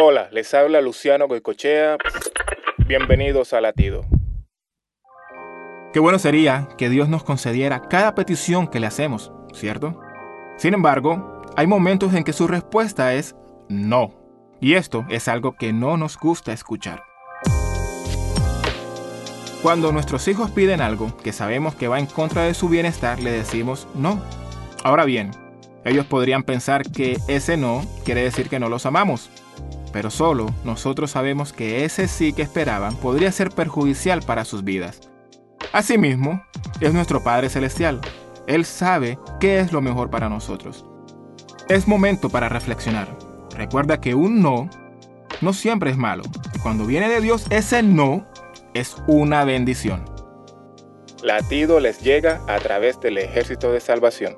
Hola, les habla Luciano Goicochea. Bienvenidos a Latido. Qué bueno sería que Dios nos concediera cada petición que le hacemos, ¿cierto? Sin embargo, hay momentos en que su respuesta es no. Y esto es algo que no nos gusta escuchar. Cuando nuestros hijos piden algo que sabemos que va en contra de su bienestar, le decimos no. Ahora bien, ellos podrían pensar que ese no quiere decir que no los amamos, pero solo nosotros sabemos que ese sí que esperaban podría ser perjudicial para sus vidas. Asimismo, es nuestro Padre Celestial. Él sabe qué es lo mejor para nosotros. Es momento para reflexionar. Recuerda que un no no siempre es malo. Cuando viene de Dios, ese no es una bendición. Latido les llega a través del ejército de salvación.